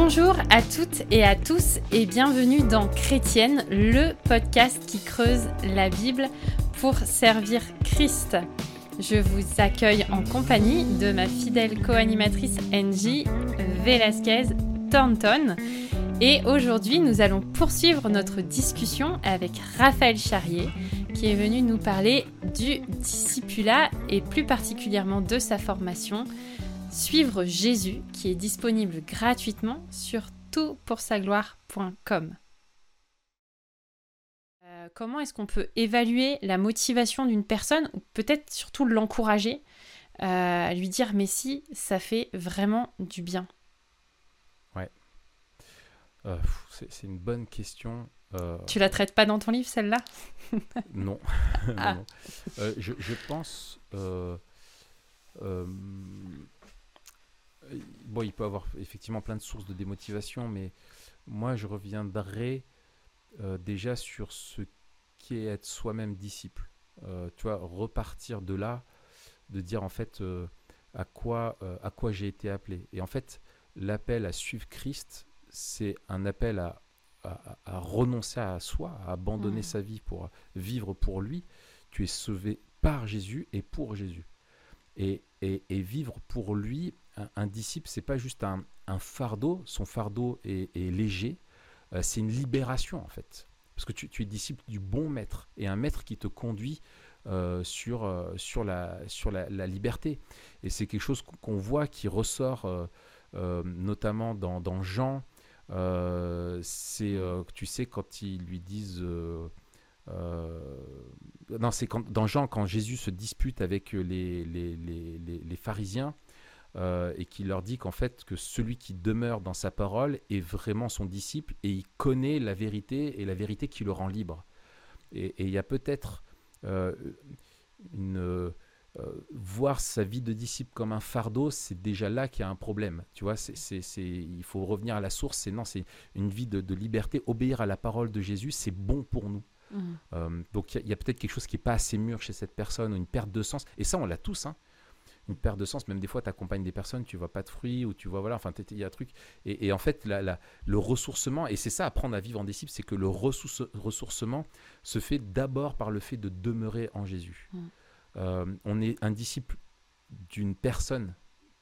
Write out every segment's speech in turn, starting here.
Bonjour à toutes et à tous et bienvenue dans Chrétienne, le podcast qui creuse la Bible pour servir Christ. Je vous accueille en compagnie de ma fidèle co-animatrice Angie Velasquez Thornton. Et aujourd'hui, nous allons poursuivre notre discussion avec Raphaël Charrier, qui est venu nous parler du discipulat et plus particulièrement de sa formation Suivre Jésus, qui est disponible gratuitement sur toutpoursagloire.com. Euh, comment est-ce qu'on peut évaluer la motivation d'une personne, ou peut-être surtout l'encourager, euh, à lui dire mais si, ça fait vraiment du bien? Ouais. Euh, c'est une bonne question. Tu la traites pas dans ton livre, celle-là? Non. Ah. non. Je, je, pense bon, il peut avoir effectivement plein de sources de démotivation, mais moi, je reviendrai euh, déjà sur ce qui est être soi-même disciple. Euh, tu vois, repartir de là, de dire en fait euh, à quoi, à quoi j'ai été appelé. Et en fait, l'appel à suivre Christ, c'est un appel à, à, renoncer à soi, à abandonner mmh. sa vie pour vivre pour lui. Tu es sauvé par Jésus et pour Jésus. Et, et, et vivre pour lui, un, disciple, c'est pas juste un, fardeau, son fardeau est, léger, euh, c'est une libération en fait. Parce que tu, es disciple du bon maître et un maître qui te conduit euh, sur, euh, sur, la, sur la, liberté. Et c'est quelque chose qu'on voit qui ressort notamment dans, Jean. c'est, tu sais, quand ils lui disent. non, c'est dans Jean, quand Jésus se dispute avec les, les, les, les pharisiens, euh, et qui leur dit qu'en fait que celui qui demeure dans sa parole est vraiment son disciple et il connaît la vérité et la vérité qui le rend libre. Et il y a peut-être euh, une euh, voir sa vie de disciple comme un fardeau, c'est déjà là qu'il y a un problème. Tu vois, c'est, il faut revenir à la source. C'est non, c'est une vie de, liberté. Obéir à la parole de Jésus, c'est bon pour nous. Mmh. donc il y a, a peut-être quelque chose qui n'est pas assez mûr chez cette personne, ou une perte de sens. Et ça, on l'a tous. Hein une perte de sens. Même des fois, tu accompagnes des personnes, tu vois pas de fruits ou tu vois, voilà, enfin, il y a un truc. Et, en fait, la, le ressourcement, et c'est ça, apprendre à vivre en disciple, c'est que le ressourcement se fait d'abord par le fait de demeurer en Jésus. Mm. Euh, on est un disciple d'une personne,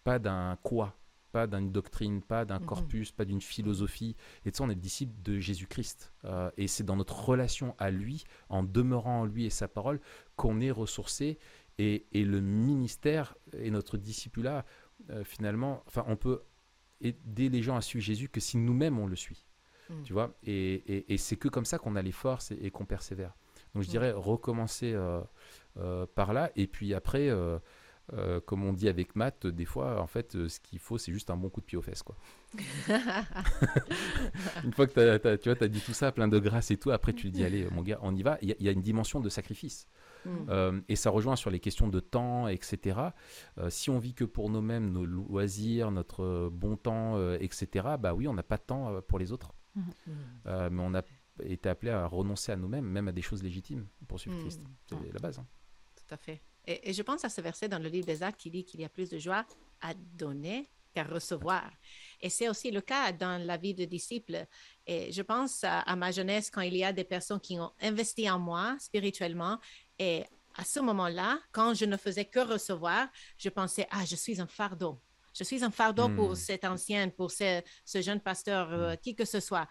pas d'un quoi, pas d'une doctrine, pas d'un mm-hmm. corpus, pas d'une philosophie. Et de ça, on est disciple de Jésus-Christ. Euh, et c'est dans notre relation à lui, en demeurant en lui et sa parole, qu'on est ressourcé et, le ministère et notre discipulat, euh, finalement, enfin, on peut aider les gens à suivre Jésus que si nous-mêmes on le suit. Mm. Tu vois? Et, et, c'est que comme ça qu'on a les forces et, qu'on persévère. Donc je mm. dirais recommencer euh, euh, par là. Et puis après, comme on dit avec Matt, des fois, en fait, ce qu'il faut, c'est juste un bon coup de pied aux fesses. Quoi. une fois que tu as dit tout ça, plein de grâce et tout, après tu dis, allez, mon gars, on y va. Il y, a une dimension de sacrifice. Mm. Euh, et ça rejoint sur les questions de temps, etc. Euh, si on vit que pour nous-mêmes, nos loisirs, notre bon temps, euh, etc., bah oui, on n'a pas de temps pour les autres. Mm. mais on a été appelé à renoncer à nous-mêmes, même à des choses légitimes pour suivre mm. Christ. C'est la base. Hein. Tout à fait. Et, je pense à ce verset dans le livre des Actes qui dit qu'il y a plus de joie à donner qu'à recevoir. Et c'est aussi le cas dans la vie de disciple. Et je pense à, ma jeunesse quand il y a des personnes qui ont investi en moi spirituellement et à ce moment-là, quand je ne faisais que recevoir, je pensais, ah, je suis un fardeau. Je suis un fardeau pour hmm. cette ancienne, pour ce, jeune pasteur, euh, hmm. qui que ce soit.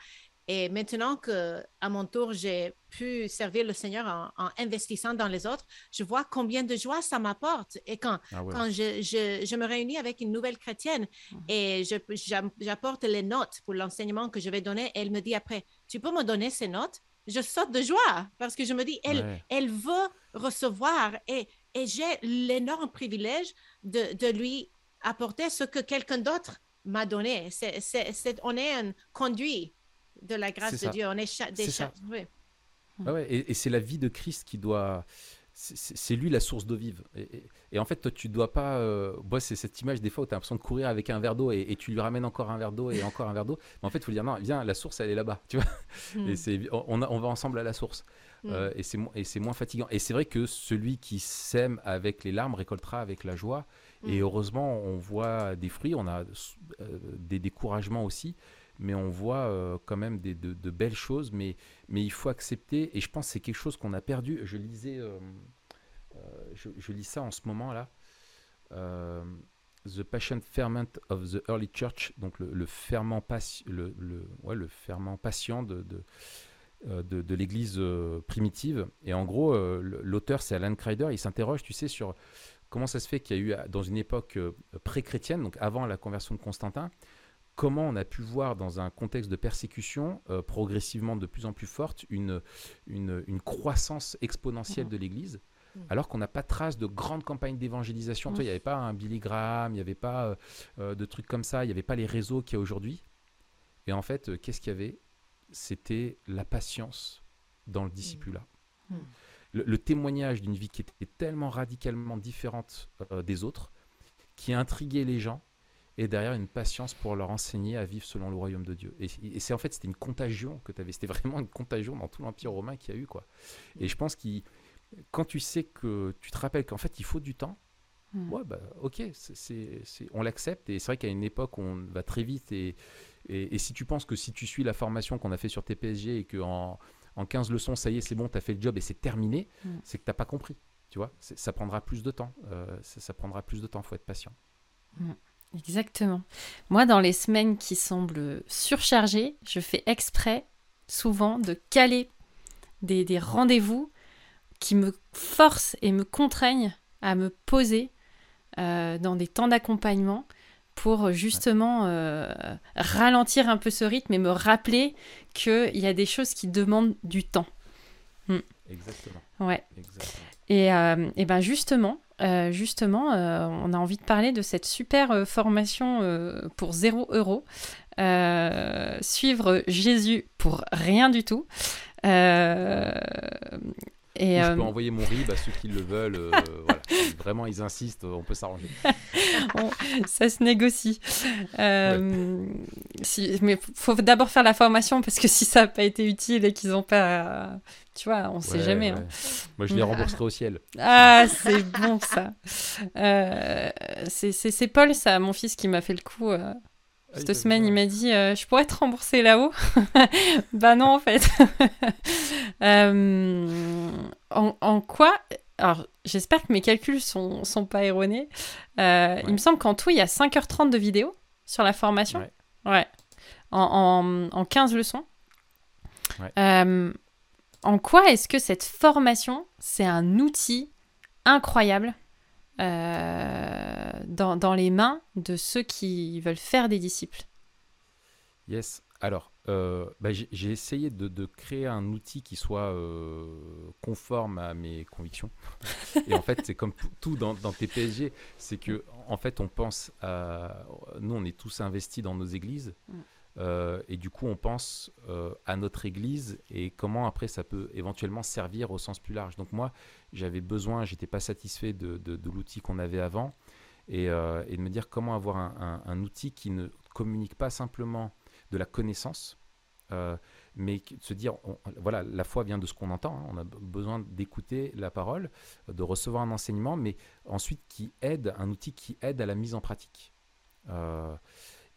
Et maintenant que à mon tour, j'ai pu servir le Seigneur en, investissant dans les autres, je vois combien de joie ça m'apporte. Et quand, ah quand je, je, me réunis avec une nouvelle chrétienne hmm. et j'apporte les notes pour l'enseignement que je vais donner, elle me dit après, tu peux me donner ces notes? Je saute de joie parce que je me dis, elle, elle veut recevoir et, et j'ai l'énorme privilège de, de, lui apporter ce que quelqu'un d'autre m'a donné. C'est, c'est, on est un conduit de la grâce de Dieu. On est des oui. ouais, et, et c'est la vie de Christ qui doit c'est lui la source d'eau vive. Et, en fait, toi, tu dois pas. Euh, c'est cette image des fois où tu as l'impression de courir avec un verre d'eau et, tu lui ramènes encore un verre d'eau et encore un verre d'eau. Mais en fait, il faut dire non, viens, la source, elle est là-bas. Tu vois hmm. et on, on, va ensemble à la source. Hmm. Euh, et c'est moins fatigant. Et c'est vrai que celui qui sème avec les larmes récoltera avec la joie. Et heureusement, on voit des fruits, on a des découragements aussi, mais on voit quand même des, de, belles choses. Mais, mais il faut accepter, et je pense que c'est quelque chose qu'on a perdu. Je lisais, je, je, lis ça en ce moment là. The Patient Ferment of the Early Church, donc le, ferment, le, le, ouais, le ferment patient de, de, euh, de, l'Église euh, primitive. Et en gros, euh, l'auteur, c'est Alan Kreider, il s'interroge, tu sais, sur comment ça se fait qu'il y a eu, dans une époque pré-chrétienne, donc avant la conversion de Constantin, comment on a pu voir dans un contexte de persécution progressivement de plus en plus forte une, une, une croissance exponentielle mmh. de l'Église Mm. alors qu'on n'a pas trace de grandes campagnes d'évangélisation. Il n'y avait pas un Billy Graham, il n'y avait pas euh, euh, de trucs comme ça, il n'y avait pas les réseaux qu'il y a aujourd'hui. Et en fait, euh, qu'est-ce qu'il y avait? C'était la patience dans le discipulat. Mm. Le, témoignage d'une vie qui était tellement radicalement différente des autres, qui intriguait les gens, et derrière une patience pour leur enseigner à vivre selon le royaume de Dieu. Et, et c'est en fait, c'était une contagion que tu avais. C'était vraiment une contagion dans tout l'Empire romain qu'il y a eu. Quoi. Et je pense qu'il quand tu sais que tu te rappelles qu'en fait il faut du temps, hmm. ouais, bah, ok, c'est, on l'accepte. Et c'est vrai qu'à une époque, on va très vite. Et, et, si tu penses que si tu suis la formation qu'on a fait sur TPSG et qu'en en 15 leçons, ça y est, c'est bon, tu as fait le job et c'est terminé, hmm. c'est que tu n'as pas compris. Tu vois, ça prendra plus de temps. Euh, ça, prendra plus de temps, il faut être patient. Hmm. Exactement. Moi, dans les semaines qui semblent surchargées, je fais exprès souvent de caler des, des rendez-vous qui me forcent et me contraignent à me poser euh, dans des temps d'accompagnement pour justement euh, ralentir un peu ce rythme et me rappeler qu'il y a des choses qui demandent du temps. Hmm. Exactement. Ouais. Et, euh, et, ben justement, justement on a envie de parler de cette super formation pour 0 euros. suivre Jésus pour rien du tout. Et je peux euh, envoyer mon RIB à ceux qui le veulent. Euh, voilà. Vraiment, ils insistent, on peut s'arranger. ça se négocie. Euh, si, mais il faut d'abord faire la formation parce que si ça n'a pas été utile et qu'ils n'ont pas. Tu vois, on ne sait jamais. Hein. Moi, je les rembourserai au ciel. Ah, c'est bon ça. c'est Paul, ça, mon fils, qui m'a fait le coup. Ah, Cette semaine, il m'a dit Je pourrais te rembourser là-haut Bah non, en fait. Euh, en, quoi alors, j'espère que mes calculs sont, sont pas erronés. Euh, il me semble qu'en tout, il y a 5h30 de vidéos sur la formation. Ouais. En, en, 15 leçons. Euh, en quoi est-ce que cette formation, c'est un outil incroyable dans, dans, les mains de ceux qui veulent faire des disciples Yes. Alors, euh, bah, j'ai essayé de, créer un outil qui soit euh, conforme à mes convictions. et en fait, c'est comme tout dans, dans TPSG, c'est que en fait, on pense à. Nous, on est tous investis dans nos églises. Mm. Euh, et du coup, on pense à notre église et comment après ça peut éventuellement servir au sens plus large. Donc moi, j'avais besoin, j'étais pas satisfait de, l'outil qu'on avait avant et, et, de me dire comment avoir un, outil qui ne communique pas simplement de la connaissance, euh, mais de se dire, voilà, la foi vient de ce qu'on entend, hein. on a besoin d'écouter la parole, de recevoir un enseignement, mais ensuite qui aide, un outil qui aide à la mise en pratique. Euh,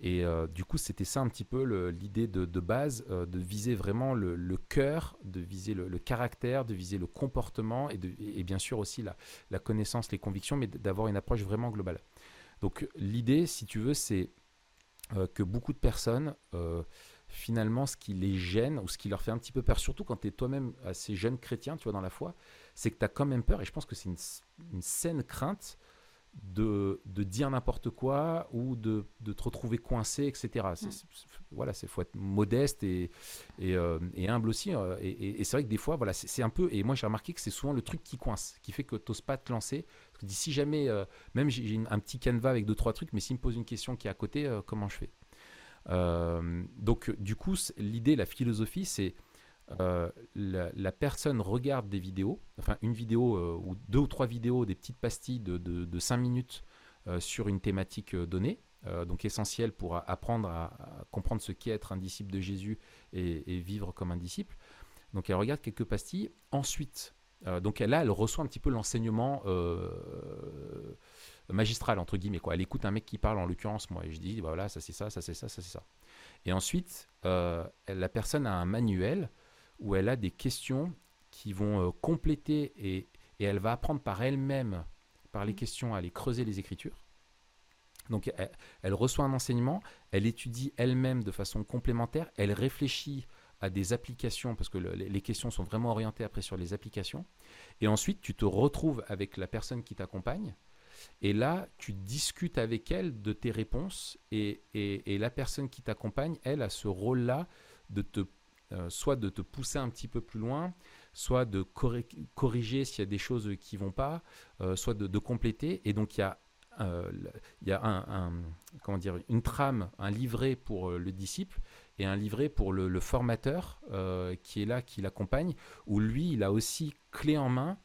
et euh, du coup, c'était ça un petit peu l'idée de, base, de viser vraiment le, cœur, de viser le, caractère, de viser le comportement et, bien sûr aussi la, connaissance, les convictions, mais d'avoir une approche vraiment globale. Donc l'idée, si tu veux, c'est euh, que beaucoup de personnes, euh, finalement, ce qui les gêne ou ce qui leur fait un petit peu peur, surtout quand tu es toi-même assez jeune chrétien, tu vois, dans la foi, c'est que tu as quand même peur, et je pense que c'est une, saine crainte de, de dire n'importe quoi ou de, de, te retrouver coincé, etc. voilà, il faut être modeste et, et, euh, et humble aussi. et, c'est vrai que des fois, voilà, c'est un peu, et moi j'ai remarqué que c'est souvent le truc qui coince, qui fait que tu n'oses pas te lancer si jamais, euh, même j'ai un petit canevas avec deux, trois trucs, mais s'il me pose une question qui est à côté, euh, comment je fais? Donc, du coup, l'idée, la philosophie, c'est la, personne regarde des vidéos, enfin une vidéo ou deux ou trois vidéos, des petites pastilles de, de, cinq minutes sur une thématique donnée. donc essentielle pour apprendre à, comprendre ce qu'est être un disciple de Jésus et, vivre comme un disciple. Donc elle regarde quelques pastilles. Ensuite, euh, donc là, elle reçoit un petit peu l'enseignement euh, magistrale, entre guillemets. Quoi. Elle écoute un mec qui parle, en l'occurrence moi, et je dis, bah, voilà, ça c'est ça, ça c'est ça, ça c'est ça. Et ensuite, la personne a un manuel où elle a des questions qui vont compléter et, et elle va apprendre par elle-même, par les mmh. questions, à aller creuser les écritures. Donc elle, reçoit un enseignement, elle étudie elle-même de façon complémentaire, elle réfléchit à des applications, parce que les questions sont vraiment orientées après sur les applications. Et ensuite, tu te retrouves avec la personne qui t'accompagne. Et là, tu discutes avec elle de tes réponses. Et, la personne qui t'accompagne, elle, a ce rôle-là de te, euh, soit de te pousser un petit peu plus loin, soit de corriger s'il y a des choses qui vont pas, euh, soit de, de, compléter. Et donc, il y a euh, il y a un, comment dire, une trame, un livret pour le disciple et un livret pour le, formateur qui est là, qui l'accompagne, où lui, il a aussi clé en main.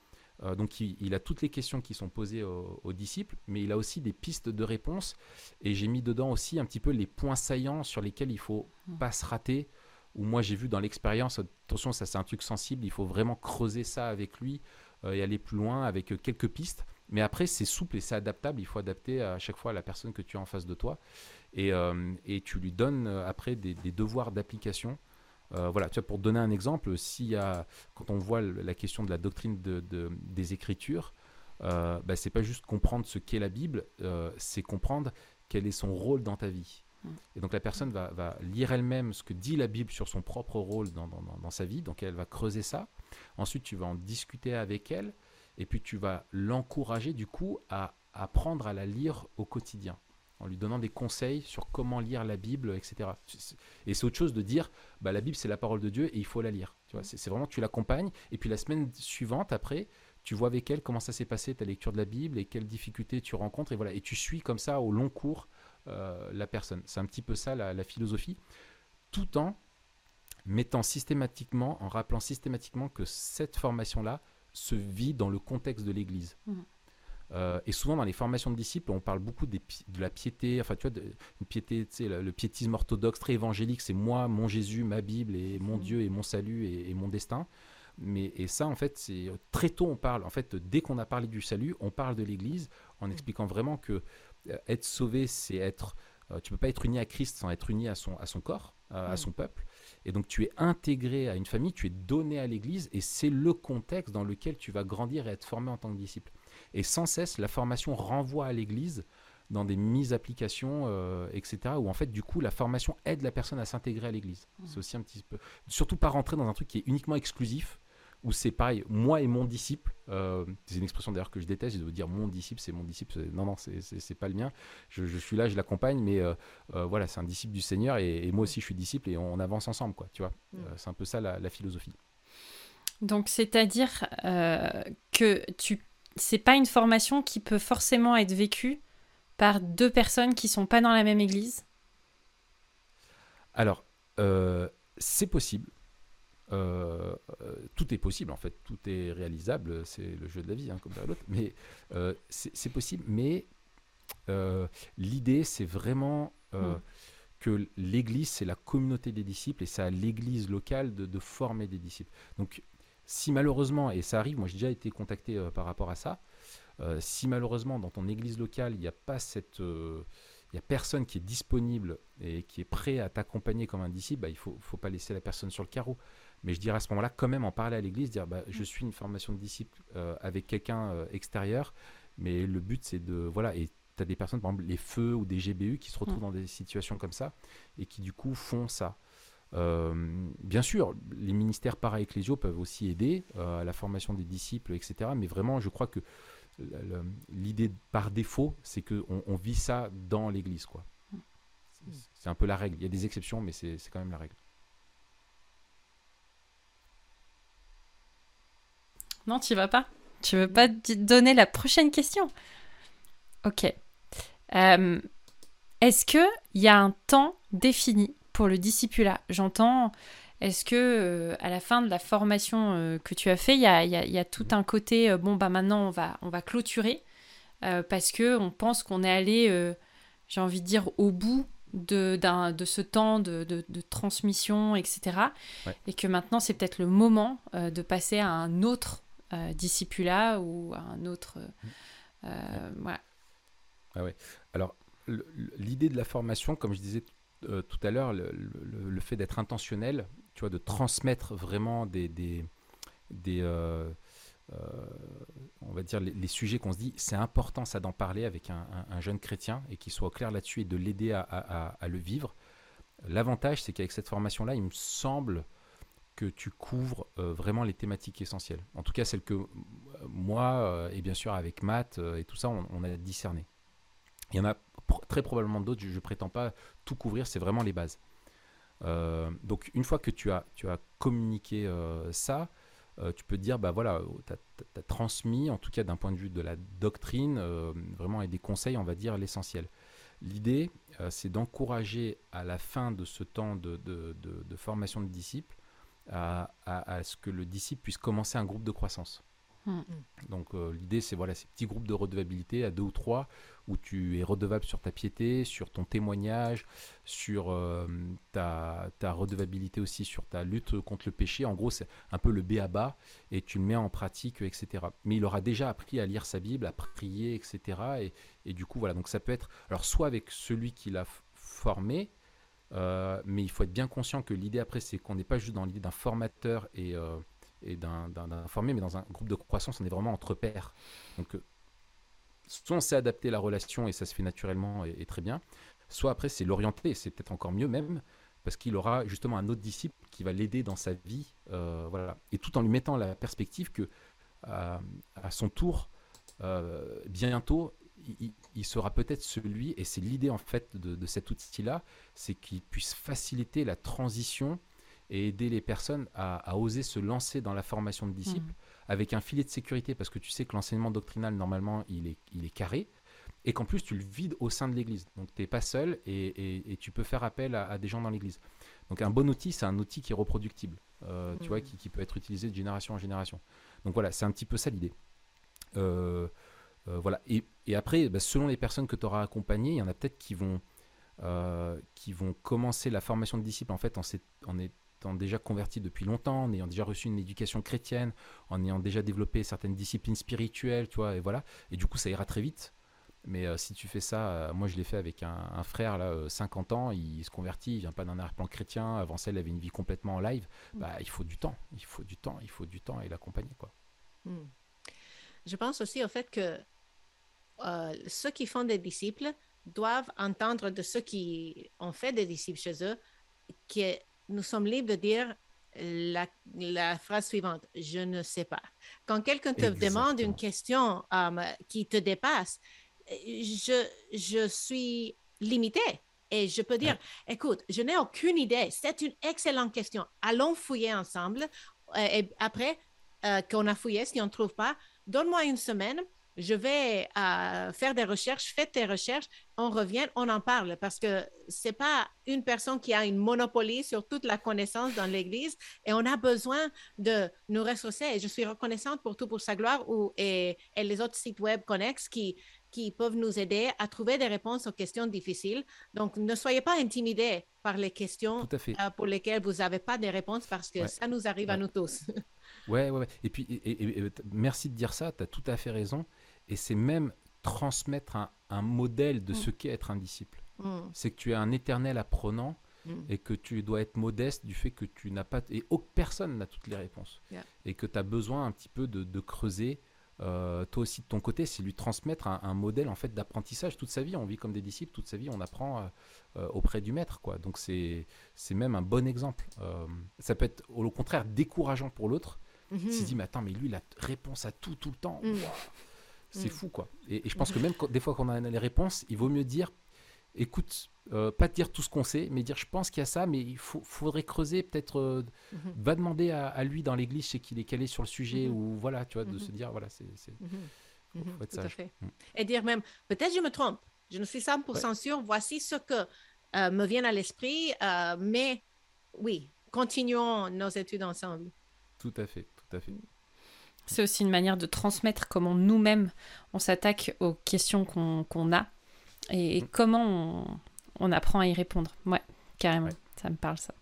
donc il, a toutes les questions qui sont posées aux, disciples, mais il a aussi des pistes de réponse. Et j'ai mis dedans aussi un petit peu les points saillants sur lesquels il faut mmh. pas se rater. Ou moi j'ai vu dans l'expérience, attention ça c'est un truc sensible, il faut vraiment creuser ça avec lui et aller plus loin avec quelques pistes. Mais après, c'est souple et c'est adaptable. Il faut adapter à chaque fois à la personne que tu as en face de toi. Et, euh, et tu lui donnes euh, après des, devoirs d'application. Euh, voilà, tu vois, pour donner un exemple, a, quand on voit la question de la doctrine de, des Écritures, euh, bah, c'est pas juste comprendre ce qu'est la Bible, c'est comprendre quel est son rôle dans ta vie. Et donc la personne va, lire elle-même ce que dit la Bible sur son propre rôle dans, sa vie, donc elle va creuser ça. Ensuite, tu vas en discuter avec elle, et puis tu vas l'encourager du coup à apprendre à la lire au quotidien en lui donnant des conseils sur comment lire la Bible, etc. Et c'est autre chose de dire, bah, la Bible c'est la parole de Dieu et il faut la lire. C'est vraiment tu l'accompagnes et puis la semaine suivante après, tu vois avec elle comment ça s'est passé ta lecture de la Bible et quelles difficultés tu rencontres et voilà et tu suis comme ça au long cours la personne. C'est un petit peu ça la, la philosophie, tout en mettant systématiquement, en rappelant systématiquement que cette formation là se vit dans le contexte de l'Église. Mmh. Euh, et souvent dans les formations de disciples, on parle beaucoup de la piété, enfin tu vois, une piété, le, le, piétisme orthodoxe très évangélique, c'est moi, mon Jésus, ma Bible et mon mmh. Dieu et mon salut et, mon destin. Mais et ça en fait, c'est très tôt on parle. En fait, dès qu'on a parlé du salut, on parle de l'Église en mmh. expliquant vraiment que euh, être sauvé, c'est être. Euh, tu peux pas être uni à Christ sans être uni à son à son corps, à son peuple. Et donc tu es intégré à une famille, tu es donné à l'Église, et c'est le contexte dans lequel tu vas grandir et être formé en tant que disciple. Et sans cesse, la formation renvoie à l'Église dans des mises applications, euh, etc., où en fait, du coup, la formation aide la personne à s'intégrer à l'Église. Mmh. C'est aussi un petit peu... Surtout pas rentrer dans un truc qui est uniquement exclusif, où c'est pareil, moi et mon disciple, euh, c'est une expression d'ailleurs que je déteste, je veux dire mon disciple, c'est mon disciple, non, non, c'est pas le mien, je, suis là, je l'accompagne, mais euh, euh, voilà, c'est un disciple du Seigneur, et, moi aussi je suis disciple, et on, avance ensemble, quoi, tu vois, mm. c'est un peu ça la, philosophie. Donc, c'est-à-dire que tu c'est pas une formation qui peut forcément être vécue par deux personnes qui sont pas dans la même église? Alors, c'est possible. Euh, euh, tout est possible en fait, tout est réalisable, c'est le jeu de la vie hein, comme l'autre, mais euh, c'est possible. Mais l'idée, c'est vraiment mm. que l'Église, c'est la communauté des disciples et c'est à l'Église locale de, former des disciples. Donc, si malheureusement, et ça arrive, moi j'ai déjà été contacté par rapport à ça, si malheureusement dans ton Église locale, il n'y a pas cette il n'y a personne qui est disponible et qui est prêt à t'accompagner comme un disciple, bah, il ne faut, faut, pas laisser la personne sur le carreau. Mais je dirais à ce moment-là, quand même, en parler à l'église, dire bah, je mm. suis une formation de disciple euh, avec quelqu'un euh, extérieur, mais le but c'est de. Voilà, et tu as des personnes, par exemple, les feux ou des GBU qui se retrouvent mm. dans des situations comme ça et qui du coup font ça. Euh, bien sûr, les ministères para-ecclésiaux peuvent aussi aider à la formation des disciples, etc. Mais vraiment, je crois que l'idée par défaut, c'est qu'on on vit ça dans l'Église. quoi. Mm. C'est un peu la règle. Il y a des exceptions, mais c'est quand même la règle. Non, tu vas pas Tu veux pas donner la prochaine question? Ok. Euh, est-ce qu'il y a un temps défini pour le discipulat? J'entends, est-ce que euh, à la fin de la formation euh, que tu as fait, il y a, tout un côté, bon, bah maintenant on va, on va clôturer parce que on pense qu'on est allé, j'ai envie de dire, au bout de, de ce temps de, de, transmission, etc. Et que maintenant, c'est peut-être le moment de passer à un autre euh, discipula ou un autre. Euh, voilà. Ah ouais. Alors, l'idée de la formation, comme je disais euh, tout à l'heure, le, fait d'être intentionnel, tu vois, de transmettre vraiment des, des, euh, euh, on va dire les, sujets qu'on se dit, c'est important ça d'en parler avec un, jeune chrétien et qu'il soit clair là-dessus et de l'aider à, le vivre. L'avantage, c'est qu'avec cette formation-là, il me semble que tu couvres vraiment les thématiques essentielles. En tout cas, celles que moi, et bien sûr avec Matt et tout ça, on, a discerné. Il y en a très probablement d'autres, je ne prétends pas tout couvrir, c'est vraiment les bases. Euh, donc une fois que tu as, tu as communiqué euh, ça, euh, tu peux dire, bah voilà, tu as, transmis, en tout cas d'un point de vue de la doctrine, vraiment et des conseils, on va dire l'essentiel. L'idée, c'est d'encourager à la fin de ce temps de, de, formation de disciples à, à, à, ce que le disciple puisse commencer un groupe de croissance. Hmm. Donc l'idée, c'est voilà, ces petits groupes de redevabilité à deux ou trois où tu es redevable sur ta piété, sur ton témoignage, sur euh, ta, redevabilité aussi, sur ta lutte contre le péché. En gros, c'est un peu le B à bas et tu le mets en pratique, etc. Mais il aura déjà appris à lire sa Bible, à prier, etc. Et, du coup, voilà, donc ça peut être, alors soit avec celui qui l'a formé, euh, mais il faut être bien conscient que l'idée après, c'est qu'on n'est pas juste dans l'idée d'un formateur et, euh, d'un formé, mais dans un groupe de croissance, on est vraiment entre pairs. Donc soit on sait adapter la relation et ça se fait naturellement et, très bien, soit après c'est l'orienter, c'est peut-être encore mieux même, parce qu'il aura justement un autre disciple qui va l'aider dans sa vie, euh, voilà, et tout en lui mettant la perspective que à, son tour, euh, bientôt, il, sera peut-être celui, et c'est l'idée en fait de, cet outil-là, c'est qu'il puisse faciliter la transition et aider les personnes à, oser se lancer dans la formation de disciples. Mmh avec un filet de sécurité, parce que tu sais que l'enseignement doctrinal, normalement, il est, il est carré, et qu'en plus, tu le vides au sein de l'Église. Donc, tu n'es pas seul, et, tu peux faire appel à, des gens dans l'Église. Donc, un bon outil, c'est un outil qui est reproductible, euh, tu vois, mmh. qui, peut être utilisé de génération en génération. Donc, voilà, c'est un petit peu ça l'idée. Euh, euh, voilà. Et, après, bah, selon les personnes que tu auras accompagnées, il y en a peut-être qui vont... qui vont commencer la formation de disciples en fait en, en, étant déjà converti depuis longtemps, en ayant déjà reçu une éducation chrétienne, en ayant déjà développé certaines disciplines spirituelles, tu vois, et voilà. Et du coup, ça ira très vite. Mais euh, si tu fais ça, euh, moi je l'ai fait avec un, frère, là, 50 euh, ans, il se convertit, il vient pas d'un arrière-plan chrétien, avant ça il avait une vie complètement en live. Mm. Bah, il faut du temps, il faut du temps, il faut du temps et l'accompagner. quoi. Mm. Je pense aussi au fait que ceux qui font des disciples doivent entendre de ceux qui ont fait des disciples chez eux qui est nous sommes libres de dire la, phrase suivante, je ne sais pas. Quand quelqu'un te demande une question um, qui te dépasse, je, je suis limité Et je peux dire, écoute, je n'ai aucune idée. C'est une excellente question. Allons fouiller ensemble. Euh, et après euh, qu'on a fouillé, si on ne trouve pas, donne-moi une semaine je vais euh, faire des recherches, faites tes recherches, on revient, on en parle parce que c'est pas une personne qui a une monopolie sur toute la connaissance dans l'Église et on a besoin de nous ressourcer. Et je suis reconnaissante pour tout pour sa gloire ou, et, les autres sites web connexes qui, qui peuvent nous aider à trouver des réponses aux questions difficiles. Donc, ne soyez pas intimidés par les questions euh, pour lesquelles vous n'avez pas de réponses parce que ça nous arrive à nous tous. ouais, ouais, ouais. Et puis, et, merci de dire ça, tu as tout à fait raison et c'est même transmettre un, modèle de mm. ce qu'est être un disciple. Mm. C'est que tu es un éternel apprenant mm. et que tu dois être modeste du fait que tu n'as pas... Et aucune personne n'a toutes les réponses. Et que tu as besoin un petit peu de, creuser, euh, toi aussi de ton côté, c'est lui transmettre un, modèle en fait d'apprentissage. Toute sa vie, on vit comme des disciples, toute sa vie, on apprend euh, euh, auprès du maître. quoi. Donc c'est même un bon exemple. ça peut être au contraire décourageant pour l'autre. Mm -hmm. S'il dit, mais attends, mais lui, il a réponse à tout, tout le temps. C'est mm. fou, quoi. Et, je pense que même des fois qu'on a les réponses, il vaut mieux dire écoute, euh, pas dire tout ce qu'on sait, mais dire je pense qu'il y a ça, mais il faudrait creuser, peut-être euh, mm-hmm. va demander à, lui dans l'église, chez qu'il est calé sur le sujet, mm-hmm. ou voilà, tu vois, de mm-hmm. se dire voilà, c'est. Faut, être sage. Mm. Et dire même peut-être je me trompe, je ne suis 100% sûr, voici ce que euh, me vient à l'esprit, mais oui, continuons nos études ensemble. Tout à fait, tout à fait. C'est aussi une manière de transmettre comment nous-mêmes on s'attaque aux questions qu'on a et, mm. comment on, apprend à y répondre. Ouais, carrément, ça me parle ça.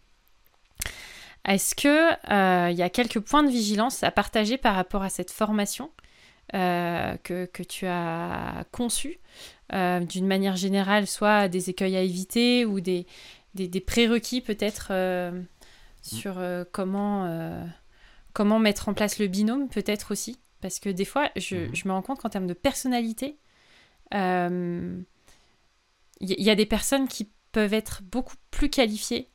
Est-ce que euh, il y a quelques points de vigilance à partager par rapport à cette formation euh, que, tu as conçue d'une manière générale, soit des écueils à éviter ou des, des, prérequis peut-être mm. sur comment, comment mettre en place le binôme, peut-être aussi. Parce que des fois, je, mm-hmm. je me rends compte qu'en termes de personnalité, il y, a des personnes qui peuvent être beaucoup plus qualifiées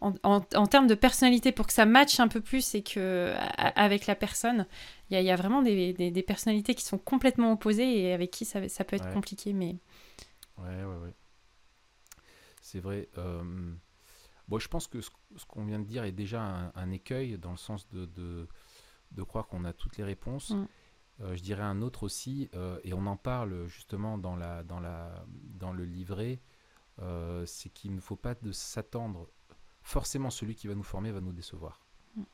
en, termes de personnalité pour que ça matche un peu plus et que avec la personne, il y, a vraiment des, des, personnalités qui sont complètement opposées et avec qui ça, ça peut être compliqué. Mais... Ouais, ouais, ouais. C'est vrai. Euh... Bon, je pense que ce, qu'on vient de dire est déjà un, écueil dans le sens de, de, de croire qu'on a toutes les réponses. Mm. Euh, je dirais un autre aussi, euh, et on en parle justement dans, la, dans, la, dans le livret, euh, c'est qu'il ne faut pas de s'attendre forcément celui qui va nous former va nous décevoir.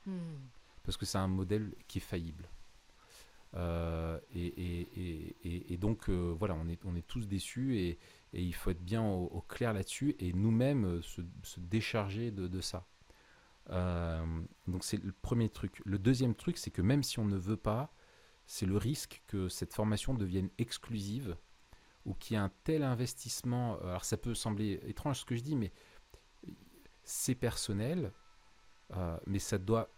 Hmm. Parce que c'est un modèle qui est faillible. Euh, et, donc, euh, voilà, on est, on est tous déçus et, il faut être bien au, clair là-dessus et nous-mêmes euh, se, décharger de, ça. donc, c'est le premier truc. Le deuxième truc, c'est que même si on ne veut pas, c'est le risque que cette formation devienne exclusive ou qu'il y ait un tel investissement. Alors, ça peut sembler étrange ce que je dis, mais c'est personnel, euh, mais ça doit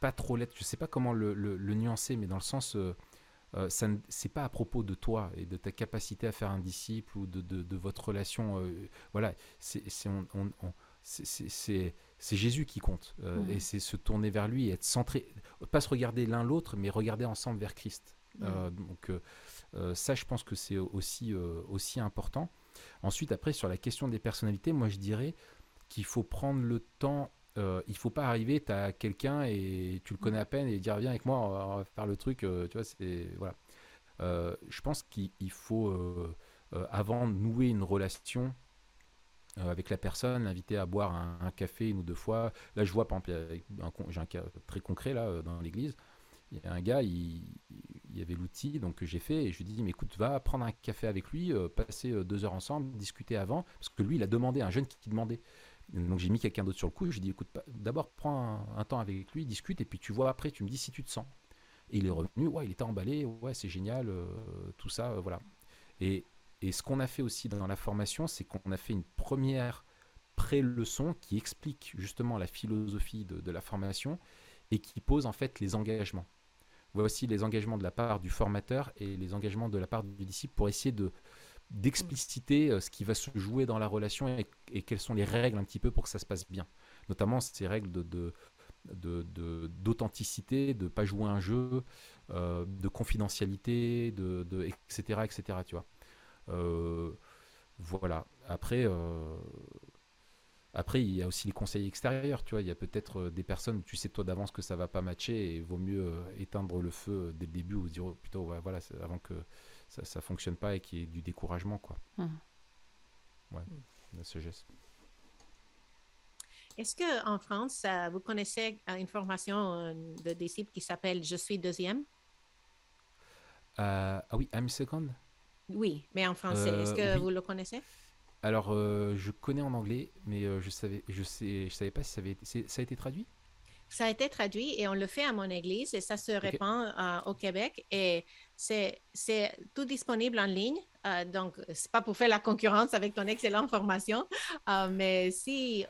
pas trop l'être. Je sais pas comment le, nuancer, mais dans le sens, euh, euh, c'est pas à propos de toi et de ta capacité à faire un disciple ou de, votre relation. voilà, c'est Jésus qui compte et c'est se tourner vers lui et être centré, pas se regarder l'un l'autre, mais regarder ensemble vers Christ. donc ça, je pense que c'est aussi aussi important. Ensuite, après, sur la question des personnalités, moi je dirais qu'il faut prendre le temps. Euh, il faut pas arriver, tu as quelqu'un et tu le connais à peine et dire viens avec moi, on va faire le truc. Euh, tu vois, c'est voilà. Euh, je pense qu'il faut euh, avant de nouer une relation avec la personne, l'inviter à boire un, café une ou deux fois. Là, je vois, par exemple, j'ai un cas très concret là dans l'église. Il y a un gars, il, il y avait l'outil, donc que j'ai fait, et je lui dis, mais écoute, va prendre un café avec lui, passer deux heures ensemble, discuter avant, parce que lui, il a demandé, un jeune qui, demandait. Donc j'ai mis quelqu'un d'autre sur le coup, je lui ai dit, écoute, d'abord prends un, temps avec lui, discute, et puis tu vois après, tu me dis si tu te sens. Et il est revenu, ouais, il était emballé, ouais, c'est génial, euh, tout ça, voilà. Et, et ce qu'on a fait aussi dans la formation, c'est qu'on a fait une première pré-leçon qui explique justement la philosophie de la formation et qui pose en fait les engagements voici les engagements de la part du formateur et les engagements de la part du disciple pour essayer de d'expliciter euh, ce qui va se jouer dans la relation et, quelles sont les règles un petit peu pour que ça se passe bien. Notamment ces règles de, d'authenticité, de, ne pas jouer un jeu, euh, de confidentialité, de, etc., etc. Tu vois. Euh, voilà. Après, après, il y a aussi les conseils extérieurs, tu vois. Il y a peut-être des personnes tu sais toi d'avance que ça va pas matcher et il vaut mieux éteindre le feu dès le début ou dire oh, plutôt voilà avant que ça, ça fonctionne pas et qu'il y ait du découragement, quoi. Mmh. Ouais, ce geste. Est-ce que en France, vous connaissez une formation de disciples qui s'appelle Je suis deuxième? ah oui, I'm second. Oui, mais en français. Est-ce que vous le connaissez? Alors, euh, je connais en anglais, mais euh, je savais, je sais, je savais pas si ça avait été, ça a été traduit? Ça a été traduit et on le fait à mon église et ça se répand euh, au Québec et c'est tout disponible en ligne. donc, c'est pas pour faire la concurrence avec ton excellente formation, mais si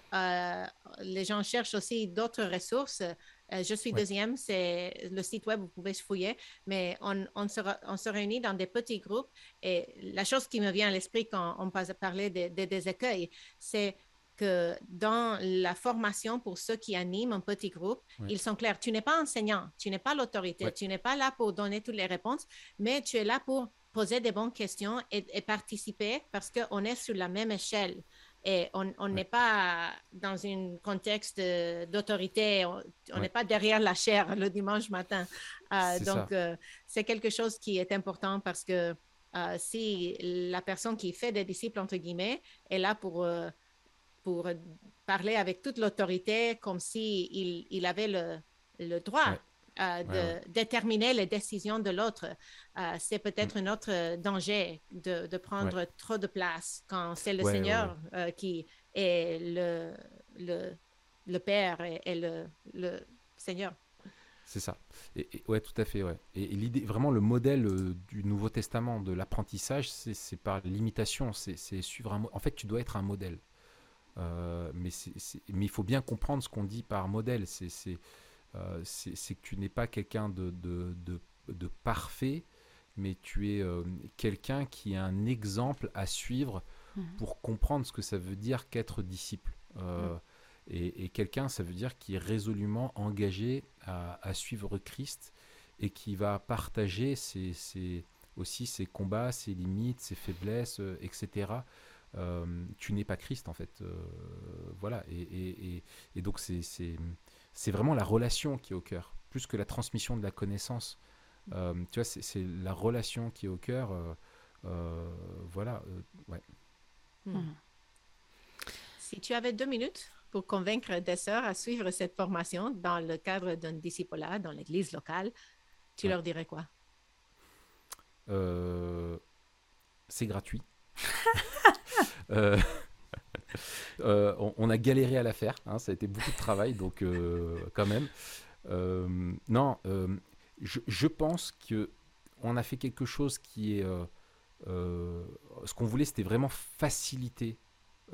les gens cherchent aussi d'autres ressources, euh, je suis deuxième, c'est le site web, vous pouvez fouiller, mais on, on, se, on, se, réunit dans des petits groupes. Et la chose qui me vient à l'esprit quand on parler des de, des écueils, c'est que dans la formation pour ceux qui animent un petit groupe, ils sont clairs. Tu n'es pas enseignant, tu n'es pas l'autorité, tu n'es pas là pour donner toutes les réponses, mais tu es là pour poser des bonnes questions et, et participer parce qu'on est sur la même échelle. Et on n'est pas dans un contexte d'autorité, on n'est pas derrière la chair le dimanche matin. Euh, donc, euh, c'est quelque chose qui est important parce que euh, si la personne qui fait des disciples, entre guillemets, est là pour, pour parler avec toute l'autorité comme s'il il, il avait le, le droit euh, de déterminer les décisions de l'autre. Euh, c'est peut-être mm. un autre danger de, prendre trop de place quand c'est le Seigneur euh, qui est le, le, le Père et, le, le, Seigneur. C'est ça. Et, ouais, tout à fait. Ouais. Et, l'idée, vraiment, le modèle euh, du Nouveau Testament de l'apprentissage, c'est par l'imitation. C'est suivre un. En fait, tu dois être un modèle. Euh, mais, mais il faut bien comprendre ce qu'on dit par modèle. C'est euh, que tu n'es pas quelqu'un de, de, de, parfait, mais tu es quelqu'un qui est un exemple à suivre mmh. pour comprendre ce que ça veut dire qu'être disciple. Mmh. Et, quelqu'un, ça veut dire qui est résolument engagé à, suivre Christ et qui va partager ses, aussi ses combats, ses limites, ses faiblesses, euh, etc. Euh, tu n'es pas Christ en fait. Euh, voilà. Et, donc c'est vraiment la relation qui est au cœur, plus que la transmission de la connaissance. tu vois, c'est la relation qui est au cœur. voilà. ouais. Hmm. Si tu avais deux minutes pour convaincre des sœurs à suivre cette formation dans le cadre d'un discipolat dans l'église locale, tu leur dirais quoi? Euh, c'est gratuit. Euh, euh, on, a galéré à la faire, hein, ça a été beaucoup de travail, donc quand même. non, je, pense que on a fait quelque chose qui est... ce qu'on voulait, c'était vraiment faciliter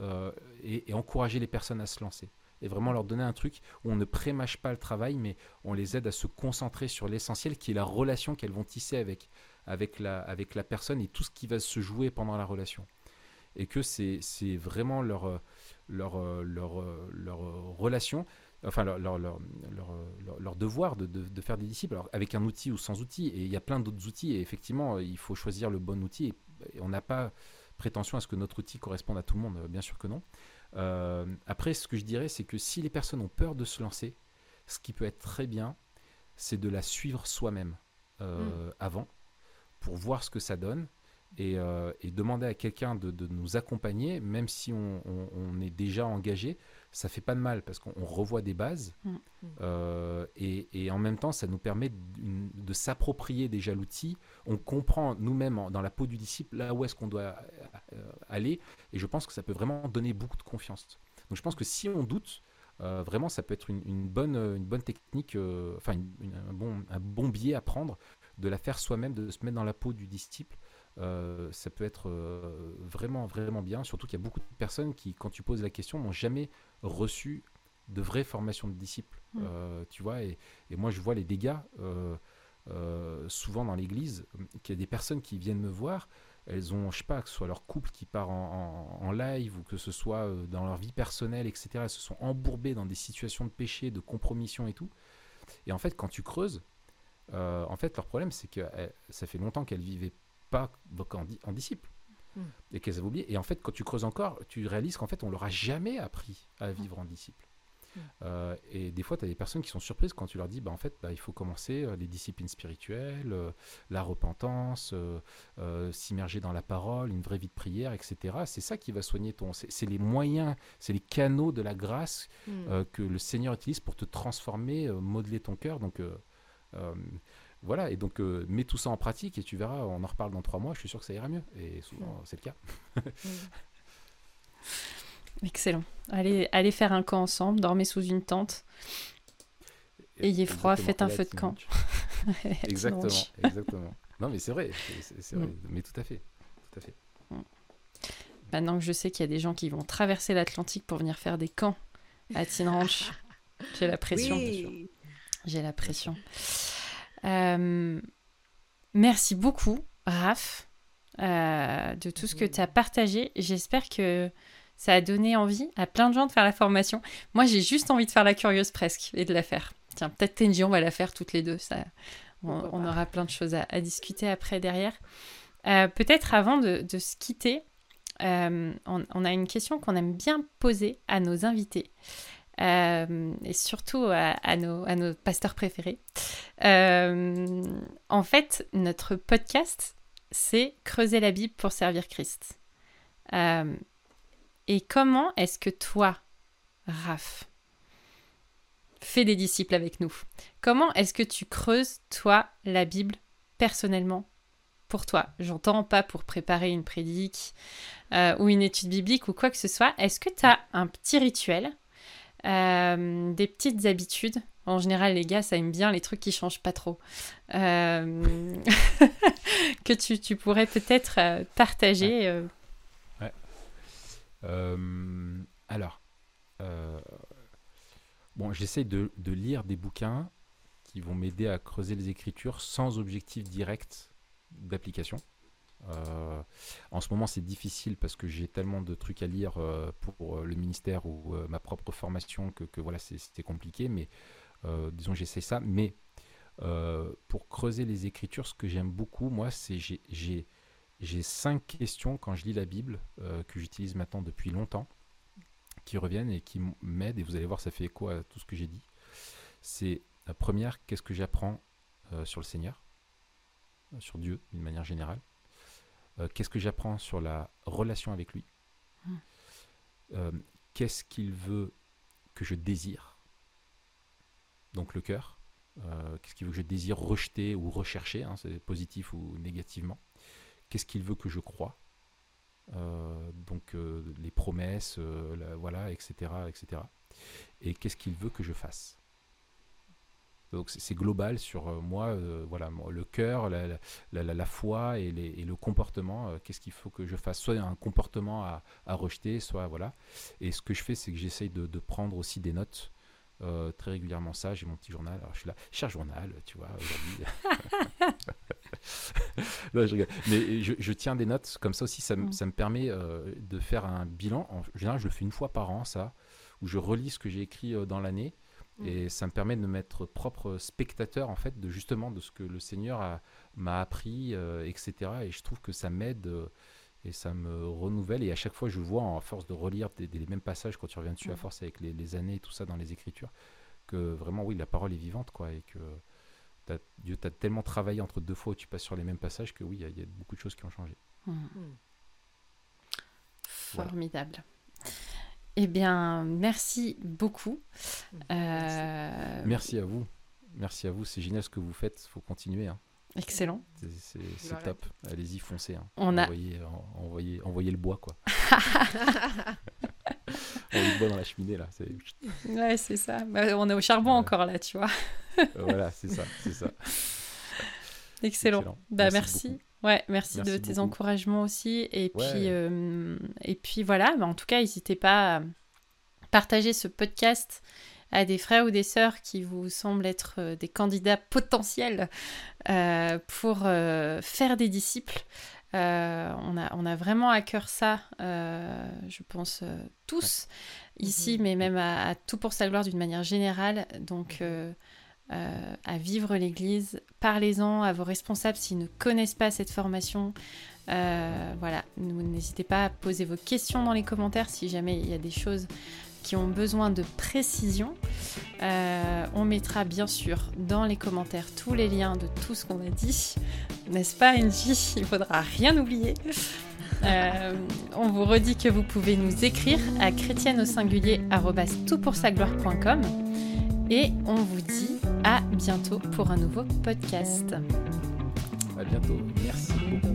euh, et, encourager les personnes à se lancer. Et vraiment leur donner un truc où on ne prémâche pas le travail, mais on les aide à se concentrer sur l'essentiel, qui est la relation qu'elles vont tisser avec, avec, la, avec la personne et tout ce qui va se jouer pendant la relation. Et que c'est vraiment leur, leur, leur, leur, relation enfin leur, leur, leur, leur devoir de, de, faire des disciples, alors avec un outil ou sans outil. Et il y a plein d'autres outils, et effectivement, il faut choisir le bon outil. Et on n'a pas prétention à ce que notre outil corresponde à tout le monde, bien sûr que non. Euh, après, ce que je dirais, c'est que si les personnes ont peur de se lancer, ce qui peut être très bien, c'est de la suivre soi-même euh, mm. avant, pour voir ce que ça donne, et, euh, demander à quelqu'un de, nous accompagner, même si on, on est déjà engagé, ça fait pas de mal parce qu'on revoit des bases mm. euh, et, en même temps ça nous permet de, s'approprier déjà l'outil. On comprend nous-mêmes dans la peau du disciple là où est-ce qu'on doit euh, aller et je pense que ça peut vraiment donner beaucoup de confiance. Donc je pense que si on doute, euh, vraiment ça peut être une, bonne, une bonne technique, enfin un, bon, un bon biais à prendre de la faire soi-même, de se mettre dans la peau du disciple euh, ça peut être euh, vraiment, vraiment bien. Surtout qu'il y a beaucoup de personnes qui, quand tu poses la question, n'ont jamais reçu de vraie formation de disciples. Mm. Euh, tu vois, et, moi, je vois les dégâts souvent dans l'église, qu'il y a des personnes qui viennent me voir. Elles ont, je sais pas, que ce soit leur couple qui part en, live ou que ce soit dans leur vie personnelle, etc. Elles se sont embourbées dans des situations de péché, de compromission et tout. Et en fait, quand tu creuses, en fait, leur problème, c'est que ça fait longtemps qu'elles vivaient pas en, en disciple. Hmm. Et qu'elles avaient oublié. Et en fait, quand tu creuses encore, tu réalises qu'en fait, on leur a jamais appris à hmm. vivre en disciple. Hmm. Euh, et des fois, tu as des personnes qui sont surprises quand tu leur dis, bah, en fait, bah, il faut commencer euh, les disciplines spirituelles, euh, la repentance, s'immerger dans la parole, une vraie vie de prière, etc. C'est ça qui va soigner ton... C'est les moyens, c'est les canaux de la grâce que le Seigneur utilise pour te transformer, modeler ton cœur. Donc, voilà, et donc euh, mets tout ça en pratique et tu verras, on en reparle dans trois mois, je suis sûr que ça ira mieux. Et souvent, c'est le cas. Excellent. Allez, allez faire un camp ensemble, dormez sous une tente. Ayez froid, faites un feu de camp. exactement, exactement. Non, mais c'est vrai, c'est vrai, mm. mais tout à fait. Tout à fait. Mm. Maintenant que je sais qu'il y a des gens qui vont traverser l'Atlantique pour venir faire des camps à Tin Ranch, j'ai la pression. J'ai la pression. Euh, merci beaucoup, Raph, euh, de tout ce que tu as partagé. J'espère que ça a donné envie à plein de gens de faire la formation. Moi, j'ai juste envie de faire la curieuse presque et de la faire. Tiens, peut-être Tenji, on va la faire toutes les deux. Ça, on, aura plein de choses à, discuter après derrière. Euh, peut-être avant de, se quitter, on, on, a une question qu'on aime bien poser à nos invités. Euh, et surtout à, nos, pasteurs préférés. Euh, en fait, notre podcast, c'est Creuser la Bible pour servir Christ. Euh, et comment est-ce que toi, Raph, fais des disciples avec nous? Comment est-ce que tu creuses, toi, la Bible personnellement? Pour toi J'entends pas pour préparer une prédique ou une étude biblique ou quoi que ce soit. Est-ce que tu as un petit rituel euh, des petites habitudes En général, les gars, ça aime bien les trucs qui changent pas trop. Euh, que tu, tu pourrais peut-être euh, partager. Ouais. Euh, alors, bon, j'essaie de, de lire des bouquins qui vont m'aider à creuser les écritures sans objectif direct d'application. Euh, en ce moment, c'est difficile parce que j'ai tellement de trucs à lire euh, pour euh, le ministère ou ma propre formation que, voilà, c'était compliqué. Mais disons, j'essaie ça. Mais pour creuser les écritures, ce que j'aime beaucoup, moi, c'est j'ai- j'ai cinq questions quand je lis la Bible que j'utilise maintenant depuis longtemps, qui reviennent et qui m'aident. Et vous allez voir, ça fait écho à tout ce que j'ai dit. C'est la première, qu'est-ce que j'apprends sur le Seigneur, sur Dieu d'une manière générale? Euh, qu'est-ce que j'apprends sur la relation avec lui Mm. Euh, Qu'est-ce qu'il veut que je désire Donc le cœur. Euh, qu'est-ce qu'il veut que je désire rejeter ou rechercher, hein, c'est positif ou négativement Qu'est-ce qu'il veut que je croie Donc les promesses, la- voilà, etc., etc. Et qu'est-ce qu'il veut que je fasse donc c'est- global sur euh, moi, euh, voilà, le cœur, la, la- la- la- la foi et, les- et le comportement. euh, Qu'est-ce qu'il faut que je fasse? Soit un comportement à, à rejeter, soit voilà. Et ce que je fais, c'est que j'essaye de, de prendre aussi des notes euh, très régulièrement. Ça, j'ai mon petit journal. Alors je suis là, cher journal, tu vois, aujourd'hui. Non, je rigole. Mais je, je tiens des notes comme ça aussi. Ça, me- ça me permet euh, de faire un bilan. En général, je le fais une fois par an, ça, où je relis ce que j'ai écrit euh, dans l'année. Mm. Et ça me permet de me mettre propre spectateur, en fait, de justement de ce que le Seigneur a- m'a appris, euh, etc. Et je trouve que ça m'aide euh, et ça me renouvelle. Et à chaque fois, je vois, en force de relire des, des- les mêmes passages, quand tu reviens dessus, à Mhm. force avec les, les années et tout ça dans les Écritures, que vraiment, oui, la parole est vivante, quoi. Et que Dieu t'a tellement travaillé entre deux fois où tu passes sur les mêmes passages que oui, il y a- il y, a beaucoup de choses qui ont changé. Mm. Voilà. Formidable. Eh bien, merci beaucoup. Merci. Euh, Merci à vous. Merci à vous. C'est génial ce que vous faites. faut continuer. hein. Excellent. C'est- top. Allez-y, foncez. hein. On a- envoyez, en- envoyez, envoyez le bois, quoi. envoyez le bois dans la cheminée, là. C'est- Ouais, c'est ça. Bah, on est au charbon Ouais. encore là, tu vois. Euh, voilà, c'est ça, c'est ça. Excellent. Excellent. Bah, Merci merci. Ouais, merci, de tes encouragements aussi. Et Ouais. puis, euh, et puis voilà. Bah, en tout cas, n'hésitez pas à partager ce podcast à des frères ou des sœurs qui vous semblent être euh, des candidats potentiels euh, pour euh, faire des disciples. Euh, on, a, on a vraiment à cœur ça, euh, je pense, euh, tous ici, Mhm. mais même à, à tout pour sa gloire d'une manière générale. Donc, euh, à vivre l'Église, parlez-en à vos responsables s'ils ne connaissent pas cette formation. Euh, voilà, n'hésitez pas à poser vos questions dans les commentaires si jamais il y a des choses qui ont besoin de précision. Euh, on mettra bien sûr dans les commentaires tous les liens de tout ce qu'on a dit. N'est-ce pas, Angie? Il faudra rien oublier. On vous redit que vous pouvez nous écrire à chrétienne au singulier arobase toutpoursagloire.com et on vous dit à bientôt pour un nouveau podcast. À bientôt. Merci beaucoup.